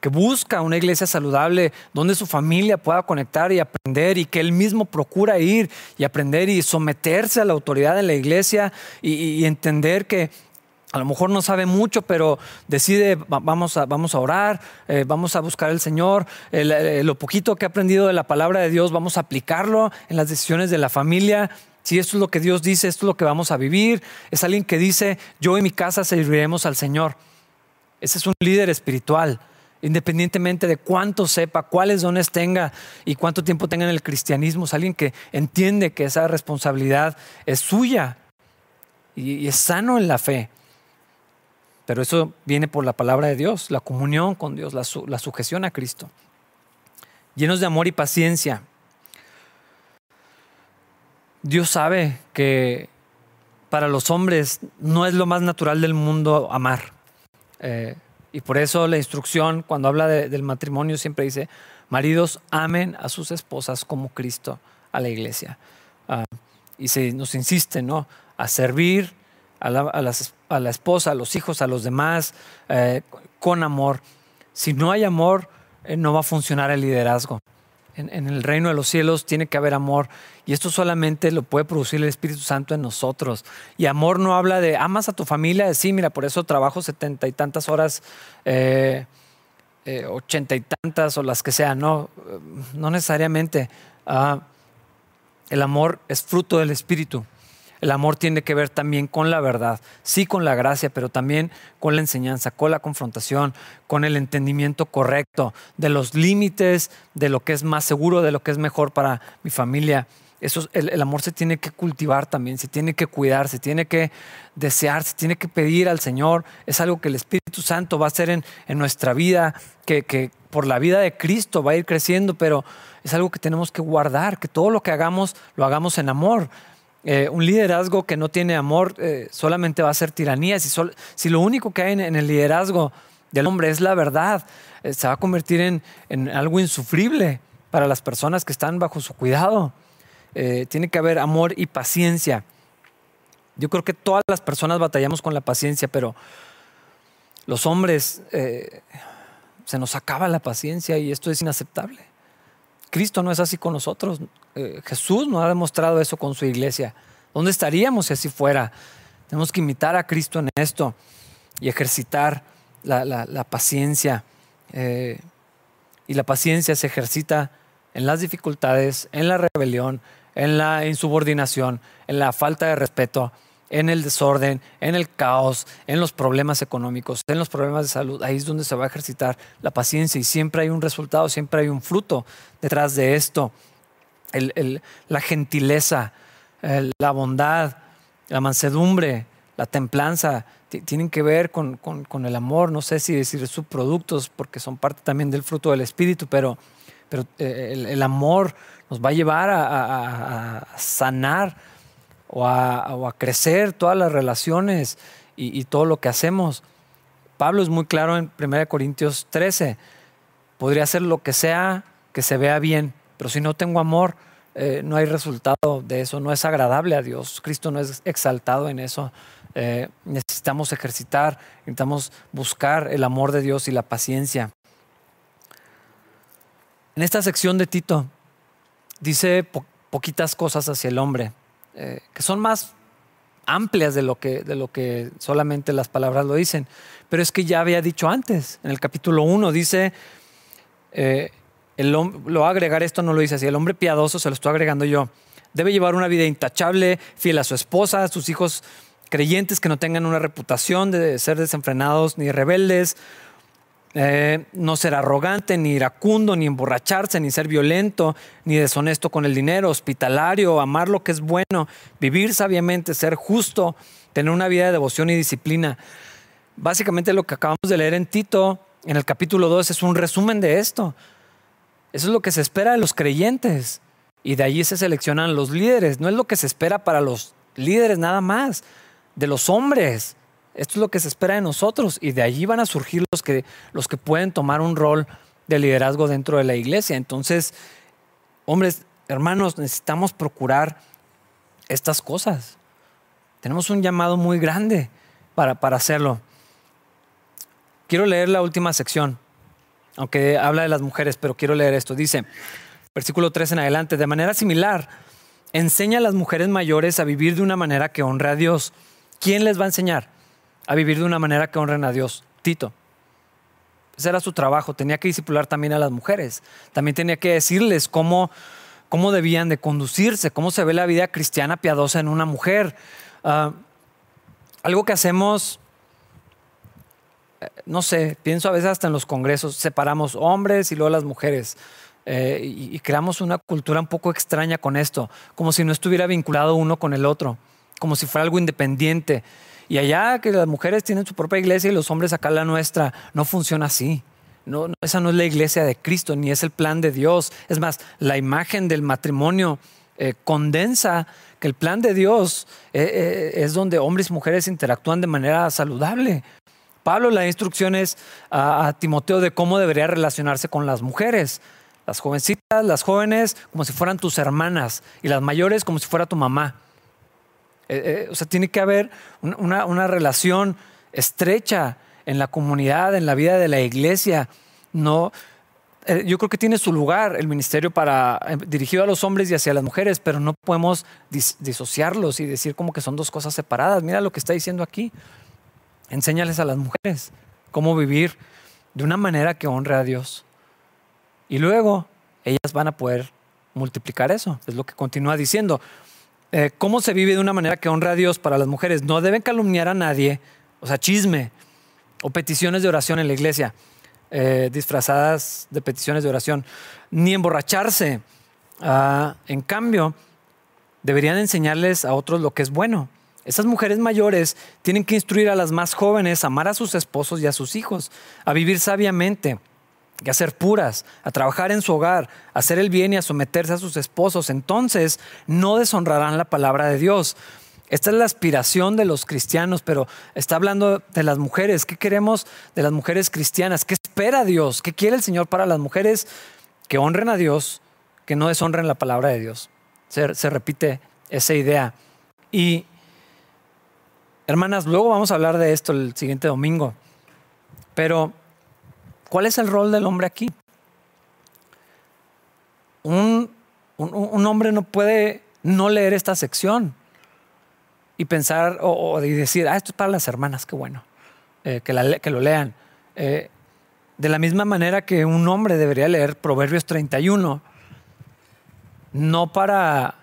que busca una iglesia saludable donde su familia pueda conectar y aprender y que él mismo procura ir y aprender y someterse a la autoridad de la iglesia y, entender que a lo mejor no sabe mucho, pero decide, vamos a, vamos a orar, eh, vamos a buscar al Señor, eh, lo poquito que ha aprendido de la palabra de Dios, vamos a aplicarlo en las decisiones de la familia. Si esto es lo que Dios dice, esto es lo que vamos a vivir. Es alguien que dice, yo y mi casa serviremos al Señor. Ese es un líder espiritual independientemente de cuánto sepa, cuáles dones tenga y cuánto tiempo tenga en el cristianismo, es alguien que entiende que esa responsabilidad es suya y, es sano en la fe. Pero eso viene por la palabra de Dios, la comunión con Dios, la, sujeción a Cristo. Llenos de amor y paciencia. Dios sabe que para los hombres no es lo más natural del mundo amar. Eh, y por eso la instrucción, cuando habla del matrimonio, siempre dice, maridos amen a sus esposas como Cristo a la iglesia. Ah, y se nos insiste, ¿no? A servir a la, esposa, a los hijos, a los demás, eh, con amor. Si no hay amor, eh, no va a funcionar el liderazgo en, el reino de los cielos tiene que haber amor. Y esto solamente lo puede producir el Espíritu Santo en nosotros. Y amor no habla de amas a tu familia, sí, mira, por eso trabajo setenta y tantas horas, eh, eh, ochenta y tantas o las que sean, no, no necesariamente. Ah, el amor es fruto del Espíritu. El amor tiene que ver también con la verdad, sí con la gracia, pero también con la enseñanza, con la confrontación, con el entendimiento correcto de los límites, de lo que es más seguro, de lo que es mejor para mi familia. Eso, el, amor se tiene que cultivar también, se tiene que cuidar, se tiene que desear, se tiene que pedir al Señor. Es algo que el Espíritu Santo va a hacer en, nuestra vida, que, que por la vida de Cristo va a ir creciendo, pero es algo que tenemos que guardar, que todo lo que hagamos lo hagamos en amor. Eh, un liderazgo que no tiene amor eh, solamente va a ser tiranía. Si, si lo único que hay en, el liderazgo del hombre es la verdad, eh, se va a convertir en, algo insufrible para las personas que están bajo su cuidado. tiene que haber amor y paciencia. Yo creo que todas las personas batallamos con la paciencia, pero los hombres se nos acaba la paciencia y esto es inaceptable. Cristo no es así con nosotros. Eh, Jesús nos ha demostrado eso con su iglesia. ¿Dónde estaríamos si así fuera? Tenemos que imitar a Cristo en esto y ejercitar la, paciencia. Eh, y la paciencia se ejercita en las dificultades, en la rebelión, en la insubordinación, en la falta de respeto, en el desorden, en el caos, en los problemas económicos, en los problemas de salud. Ahí es donde se va a ejercitar la paciencia y siempre hay un resultado, siempre hay un fruto detrás de esto. la gentileza, la bondad, la mansedumbre, la templanza, tienen que ver con, el amor. No sé si decir subproductos, porque son parte también del fruto del Espíritu, pero, pero eh, el, amor nos va a llevar a sanar o a, crecer todas las relaciones y, todo lo que hacemos. Pablo es muy claro en 1 Corintios 13. Podría hacer lo que sea que se vea bien, pero si no tengo amor, eh, no hay resultado de eso, no es agradable a Dios. Cristo no es exaltado en eso. Eh, necesitamos ejercitar, necesitamos buscar el amor de Dios y la paciencia. En esta sección de Tito dice poquitas cosas hacia el hombre. Eh, que son más amplias de lo, que, de lo que solamente las palabras lo dicen. Pero es que ya había dicho antes, en el capítulo 1 dice, eh, el, lo a agregar esto, no lo dice así, el hombre piadoso se lo estoy agregando yo. Debe llevar una vida intachable, fiel a su esposa, a sus hijos creyentes que no tengan una reputación de ser desenfrenados ni rebeldes, eh, no ser arrogante, ni iracundo, ni emborracharse, ni ser violento, ni deshonesto con el dinero, hospitalario, amar lo que es bueno, vivir sabiamente, ser justo, tener una vida de devoción y disciplina. Básicamente lo que acabamos de leer en Tito, en el capítulo 2, es un resumen de esto. Eso es lo que se espera de los creyentes. Y de allí se seleccionan los líderes. No es lo que se espera para los líderes nada más, de los hombres Esto es lo que se espera de nosotros y de allí van a surgir los que, los que pueden tomar un rol de liderazgo dentro de la iglesia. Entonces, hombres, hermanos, necesitamos procurar estas cosas. Tenemos un llamado muy grande para, para hacerlo. Quiero leer la última sección, aunque habla de las mujeres, pero quiero leer esto. Dice, versículo 3 en adelante, de manera similar, enseña a las mujeres mayores a vivir de una manera que honre a Dios. ¿Quién les va a enseñar a vivir de una manera que honren a Dios? Tito. Ese era su trabajo, tenía que discipular también a las mujeres, también tenía que decirles cómo, cómo debían de conducirse, cómo se ve la vida cristiana piadosa en una mujer. Ah, algo que hacemos, eh, no sé, pienso a veces hasta en los congresos, separamos hombres y luego las mujeres. Eh, y, creamos una cultura un poco extraña con esto, como si no estuviera vinculado uno con el otro, como si fuera algo independiente. Y allá que las mujeres tienen su propia iglesia y los hombres acá la nuestra, no funciona así. No, esa no es la iglesia de Cristo, ni es el plan de Dios. Es más, la imagen del matrimonio eh, condensa que el plan de Dios eh, es donde hombres y mujeres interactúan de manera saludable. Pablo le da instrucciones a Timoteo de cómo debería relacionarse con las mujeres. Las jovencitas, las jóvenes, como si fueran tus hermanas y las mayores como si fuera tu mamá. Eh, eh, o sea, tiene que haber una, relación estrecha en la comunidad, en la vida de la iglesia. No, eh, yo creo que tiene su lugar el ministerio para dirigido a los hombres y hacia las mujeres, pero no podemos disociarlos y decir como que son dos cosas separadas. Mira lo que está diciendo aquí. Enséñales a las mujeres cómo vivir de una manera que honre a Dios. Y luego ellas van a poder multiplicar eso. Es lo que continúa diciendo. Eh, ¿Cómo se vive de una manera que honra a Dios para las mujeres? No deben calumniar a nadie, o sea, chisme o peticiones de oración en la iglesia, eh, disfrazadas de peticiones de oración, ni emborracharse. Ah, en cambio, deberían enseñarles a otros lo que es bueno. Esas mujeres mayores tienen que instruir a las más jóvenes a amar a sus esposos y a sus hijos, a vivir sabiamente, y a ser puras, a trabajar en su hogar, a hacer el bien y a someterse a sus esposos, entonces no deshonrarán la palabra de Dios. Esta es la aspiración de los cristianos, pero está hablando de las mujeres. ¿Qué queremos de las mujeres cristianas? ¿Qué espera Dios? ¿Qué quiere el Señor para las mujeres? Que honren a Dios, que no deshonren la palabra de Dios. Se, se repite esa idea. Y, hermanas, luego vamos a hablar de esto el siguiente domingo. Pero ¿Cuál es el rol del hombre aquí? Un, hombre no puede no leer esta sección y pensar o, decir, ah, esto es para las hermanas, qué bueno, eh, que, que, lo lean. Eh, de la misma manera que un hombre debería leer Proverbios 31, no para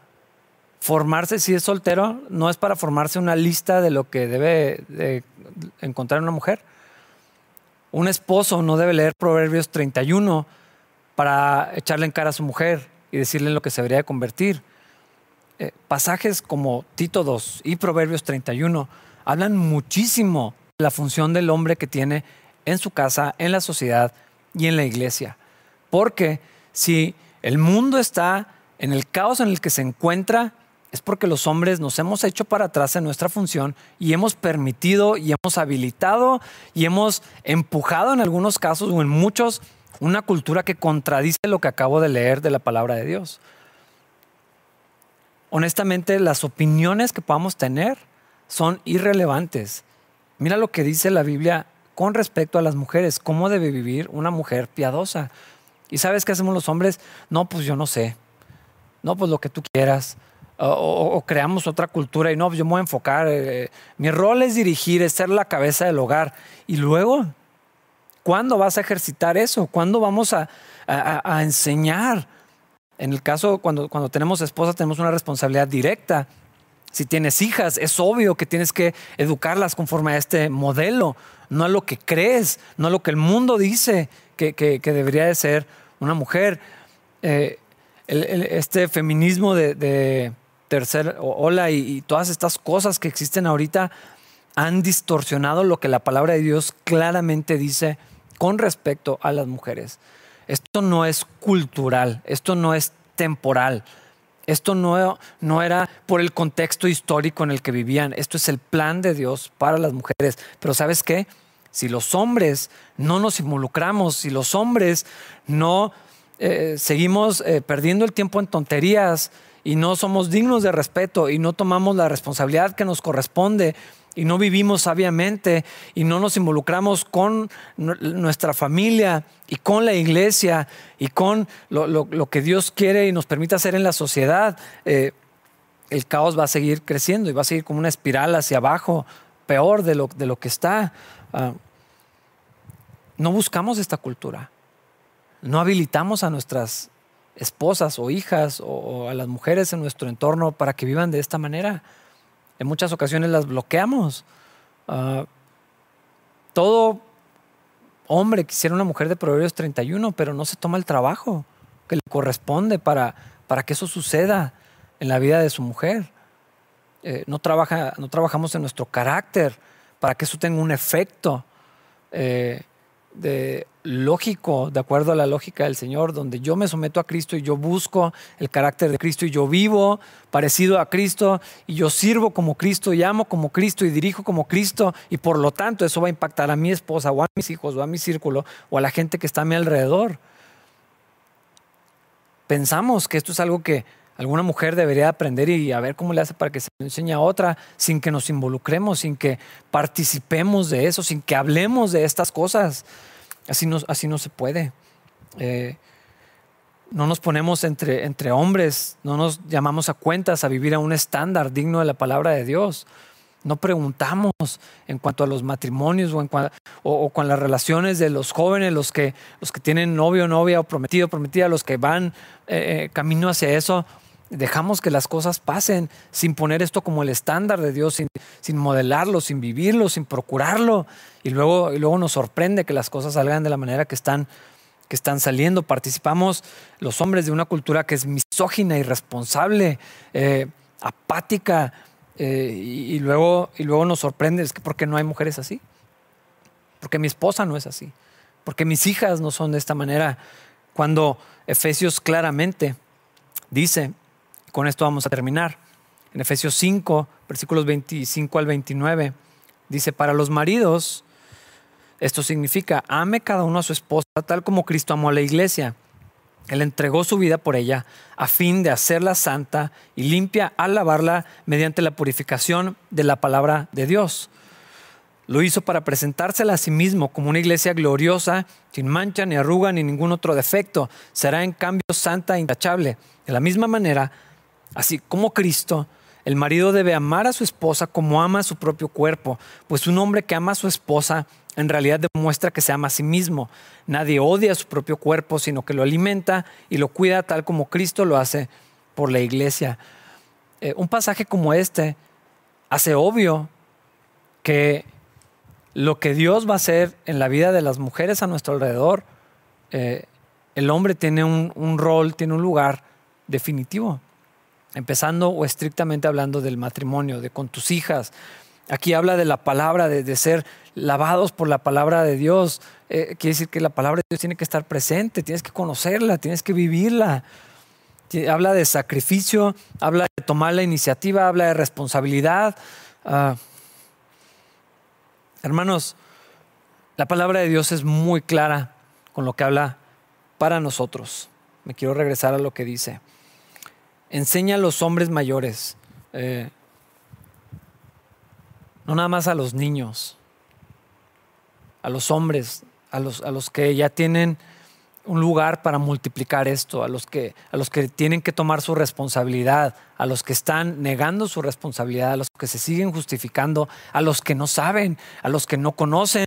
formarse si es soltero, no es para formarse una lista de lo que debe de encontrar una mujer un esposo no debe leer Proverbios 31 para echarle en cara a su mujer y decirle en lo que se debería convertir. Eh, pasajes como Tito 2 y Proverbios 31 hablan muchísimo de la función del hombre que tiene en su casa, en la sociedad y en la iglesia. Porque si el mundo está en el caos en el que se encuentra, es porque los hombres nos hemos hecho para atrás en nuestra función y hemos permitido y hemos habilitado y hemos empujado en algunos casos o en muchos una cultura que contradice lo que acabo de leer de la palabra de Dios. Honestamente, las opiniones que podamos tener son irrelevantes. Mira lo que dice la Biblia con respecto a las mujeres, cómo debe vivir una mujer piadosa. ¿Y sabes qué hacemos los hombres? No, pues yo no sé. No, pues lo que tú quieras o, creamos otra cultura y no, yo me voy a enfocar, eh, mi rol es dirigir, es ser la cabeza del hogar. Y luego, ¿cuándo vas a ejercitar eso? ¿Cuándo vamos a, enseñar? En el caso, cuando, cuando tenemos esposa, tenemos una responsabilidad directa. Si tienes hijas, es obvio que tienes que educarlas conforme a este modelo, no a lo que crees, no a lo que el mundo dice que, debería de ser una mujer. Eh, este feminismo de tercer ola y, todas estas cosas que existen ahorita han distorsionado lo que la palabra de Dios claramente dice con respecto a las mujeres. Esto no es cultural, esto no es temporal, Esto no, no era por el contexto histórico en el que vivían, esto es el plan de Dios para las mujeres. Pero ¿sabes qué? Si los hombres no nos involucramos, si los hombres no eh, seguimos eh, perdiendo el tiempo en tonterías y no somos dignos de respeto y no tomamos la responsabilidad que nos corresponde y no vivimos sabiamente y no nos involucramos con nuestra familia y con la iglesia y con lo, que Dios quiere y nos permite hacer en la sociedad, eh, el caos va a seguir creciendo y va a seguir como una espiral hacia abajo, peor de lo, de lo que está. Ah, no buscamos esta cultura. No habilitamos a nuestras esposas o hijas o a las mujeres en nuestro entorno para que vivan de esta manera. En muchas ocasiones las bloqueamos. Ah, todo hombre quisiera una mujer de Proverbios 31, pero no se toma el trabajo que le corresponde para, para que eso suceda en la vida de su mujer. Eh, no, trabaja, no trabajamos en nuestro carácter para que eso tenga un efecto. Eh, de lógico, de acuerdo a la lógica del Señor, donde yo me someto a Cristo y yo busco el carácter de Cristo y yo vivo parecido a Cristo y yo sirvo como Cristo y amo como Cristo y dirijo como Cristo y por lo tanto eso va a impactar a mi esposa o a mis hijos o a mi círculo o a la gente que está a mi alrededor. Pensamos que esto es algo que alguna mujer debería aprender y a ver cómo le hace para que se lo enseñe a otra sin que nos involucremos, sin que participemos de eso, sin que hablemos de estas cosas. Así no, así no se puede. Eh, no nos ponemos entre, entre hombres, no nos llamamos a cuentas a vivir a un estándar digno de la palabra de Dios. No preguntamos en cuanto a los matrimonios o, en o, con las relaciones de los jóvenes, los que, los que tienen novio, novia o prometido, prometida, los que van eh, eh, camino hacia eso dejamos que las cosas pasen sin poner esto como el estándar de Dios, sin, modelarlo, sin vivirlo, sin procurarlo. Y luego, y luego nos sorprende que las cosas salgan de la manera que están, que están saliendo. Participamos los hombres de una cultura que es misógina, irresponsable, eh, apática. Eh, y, luego, y luego nos sorprende, es que ¿por qué no hay mujeres así? Porque mi esposa no es así. Porque mis hijas no son de esta manera. Cuando Efesios claramente dice con esto vamos a terminar. En Efesios 5, versículos 25 al 29, dice, para los maridos, esto significa, ame cada uno a su esposa tal como Cristo amó a la iglesia. Él entregó su vida por ella a fin de hacerla santa y limpia al lavarla mediante la purificación de la palabra de Dios. Lo hizo para presentársela a sí mismo como una iglesia gloriosa, sin mancha, ni arruga, ni ningún otro defecto. Será en cambio santa e intachable. De la misma manera, Así como Cristo, el marido debe amar a su esposa como ama a su propio cuerpo, pues un hombre que ama a su esposa en realidad demuestra que se ama a sí mismo. Nadie odia a su propio cuerpo, sino que lo alimenta y lo cuida tal como Cristo lo hace por la iglesia. Eh, un pasaje como este hace obvio que lo que Dios va a hacer en la vida de las mujeres a nuestro alrededor, eh, el hombre tiene un rol, tiene un lugar definitivo empezando o estrictamente hablando del matrimonio, de con tus hijas. Aquí habla de la palabra, de, ser lavados por la palabra de Dios. Eh, quiere decir que la palabra de Dios tiene que estar presente, tienes que conocerla, tienes que vivirla. Habla de sacrificio, habla de tomar la iniciativa, habla de responsabilidad. Ah, hermanos, la palabra de Dios es muy clara con lo que habla para nosotros. Me quiero regresar a lo que dice enseña a los hombres mayores, eh, no nada más a los niños, a los hombres, a los, a los que ya tienen un lugar para multiplicar esto, a los, que, a los que tienen que tomar su responsabilidad, a los que están negando su responsabilidad, a los que se siguen justificando, a los que no saben, a los que no conocen,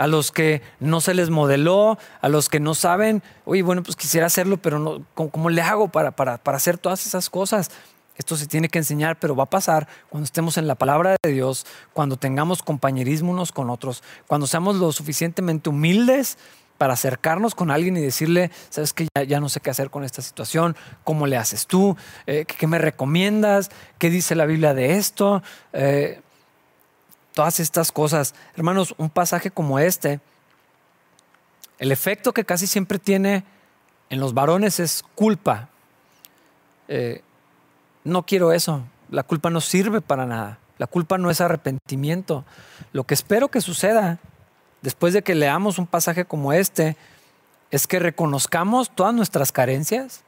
a los que no se les modeló, a los que no saben, oye, bueno, pues quisiera hacerlo, pero no, ¿cómo, le hago para, para, para hacer todas esas cosas? Esto se tiene que enseñar, pero va a pasar cuando estemos en la palabra de Dios, cuando tengamos compañerismo unos con otros, cuando seamos lo suficientemente humildes para acercarnos con alguien y decirle, sabes que ya, no sé qué hacer con esta situación, cómo le haces tú, eh, ¿qué, me recomiendas, qué dice la Biblia de esto. Eh, todas estas cosas. Hermanos, un pasaje como este, el efecto que casi siempre tiene en los varones es culpa. Eh, No quiero eso. La culpa no sirve para nada. La culpa no es arrepentimiento. Lo que espero que suceda después de que leamos un pasaje como este es que reconozcamos todas nuestras carencias,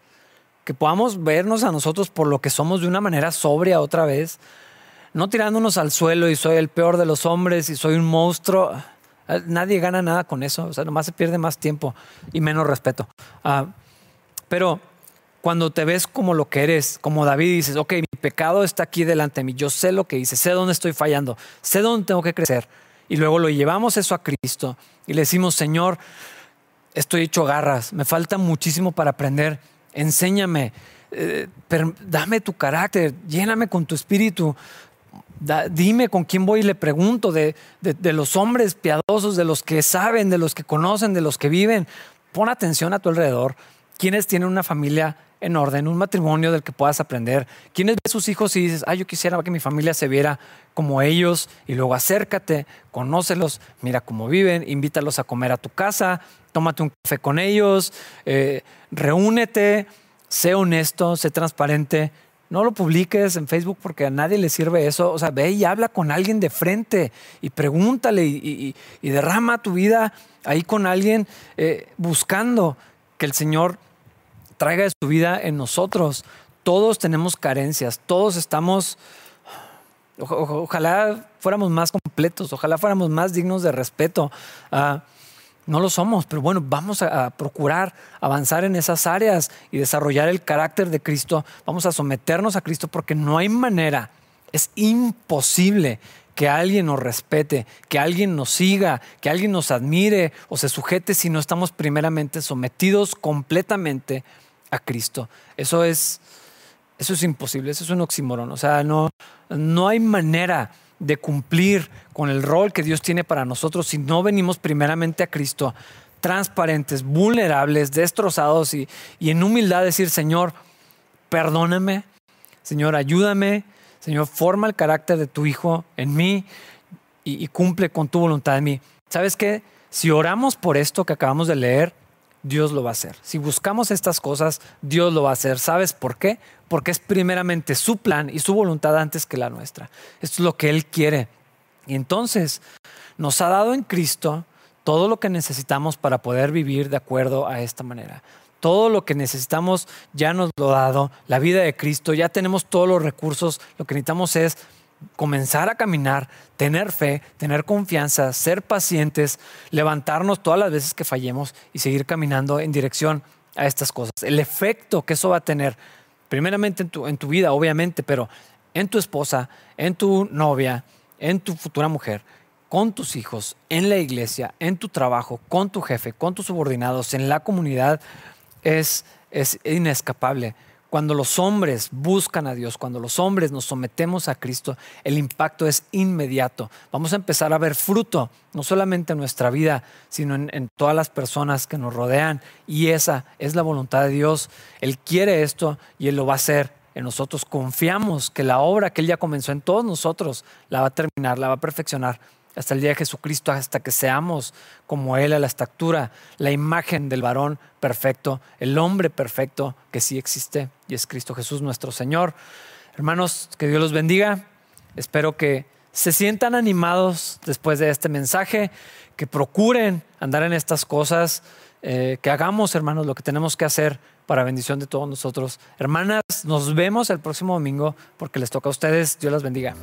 que podamos vernos a nosotros por lo que somos de una manera sobria otra vez, no tirándonos al suelo y soy el peor de los hombres y soy un monstruo. Nadie gana nada con eso, o sea, nomás se pierde más tiempo y menos respeto. Ah, pero cuando te ves como lo que eres, como David, dices, ok, mi pecado está aquí delante de mí, yo sé lo que hice, sé dónde estoy fallando, sé dónde tengo que crecer. Y luego lo llevamos eso a Cristo y le decimos, Señor, estoy hecho garras, me falta muchísimo para aprender, enséñame, eh, dame tu carácter, lléname con tu espíritu, dime con quién voy y le pregunto de, de, los hombres piadosos, de los que saben, de los que conocen, de los que viven. Pon atención a tu alrededor. ¿Quiénes tienen una familia en orden, un matrimonio del que puedas aprender? ¿Quiénes ven sus hijos y dices, ay, yo quisiera que mi familia se viera como ellos? Y luego acércate, conócelos, mira cómo viven, invítalos a comer a tu casa, tómate un café con ellos, eh, reúnete, sé honesto, sé transparente, no lo publiques en Facebook porque a nadie le sirve eso. O sea, ve y habla con alguien de frente y pregúntale y, derrama tu vida ahí con alguien eh, buscando que el Señor traiga su vida en nosotros. Todos tenemos carencias, todos estamos... ojalá fuéramos más completos, ojalá fuéramos más dignos de respeto. Uh, no lo somos, pero bueno, vamos a, procurar avanzar en esas áreas y desarrollar el carácter de Cristo. Vamos a someternos a Cristo porque no hay manera, es imposible que alguien nos respete, que alguien nos siga, que alguien nos admire o se sujete si no estamos primeramente sometidos completamente a Cristo. Eso es, eso es imposible, eso es un oxímoron. O sea, no, no hay manera de cumplir con el rol que Dios tiene para nosotros si no venimos primeramente a Cristo, transparentes, vulnerables, destrozados y, en humildad decir, Señor, perdóname, Señor, ayúdame, Señor, forma el carácter de tu Hijo en mí y, y cumple con tu voluntad en mí. ¿Sabes qué? Si oramos por esto que acabamos de leer, Dios lo va a hacer. Si buscamos estas cosas, Dios lo va a hacer. ¿Sabes por qué? Porque es primeramente su plan y su voluntad antes que la nuestra. Esto es lo que Él quiere. Y entonces nos ha dado en Cristo todo lo que necesitamos para poder vivir de acuerdo a esta manera. Todo lo que necesitamos ya nos lo ha dado, la vida de Cristo, ya tenemos todos los recursos, lo que necesitamos es comenzar a caminar, tener fe, tener confianza, ser pacientes, levantarnos todas las veces que fallemos y seguir caminando en dirección a estas cosas. El efecto que eso va a tener, primeramente en tu, en tu vida, obviamente, pero en tu esposa, en tu novia, en tu futura mujer, con tus hijos, en la iglesia, en tu trabajo, con tu jefe, con tus subordinados, en la comunidad, es, es inescapable. Cuando los hombres buscan a Dios, cuando los hombres nos sometemos a Cristo, el impacto es inmediato. Vamos a empezar a ver fruto, no solamente en nuestra vida, sino en, todas las personas que nos rodean. Y esa es la voluntad de Dios. Él quiere esto y Él lo va a hacer en nosotros. Confiamos que la obra que Él ya comenzó en todos nosotros la va a terminar, la va a perfeccionar hasta el día de Jesucristo, hasta que seamos como Él a la estatura, la imagen del varón perfecto, el hombre perfecto que sí existe y es Cristo Jesús nuestro Señor. Hermanos, que Dios los bendiga. Espero que se sientan animados después de este mensaje, que procuren andar en estas cosas, eh, que hagamos, hermanos, lo que tenemos que hacer para bendición de todos nosotros. Hermanas, nos vemos el próximo domingo porque les toca a ustedes. Dios las bendiga.